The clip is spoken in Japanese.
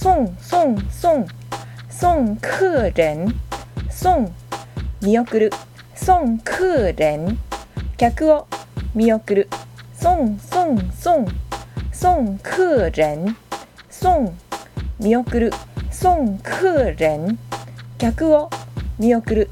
送送送送客人送見送る送客人。客を見送る。送送送。送客人。送見送る。送客人。客を見送る。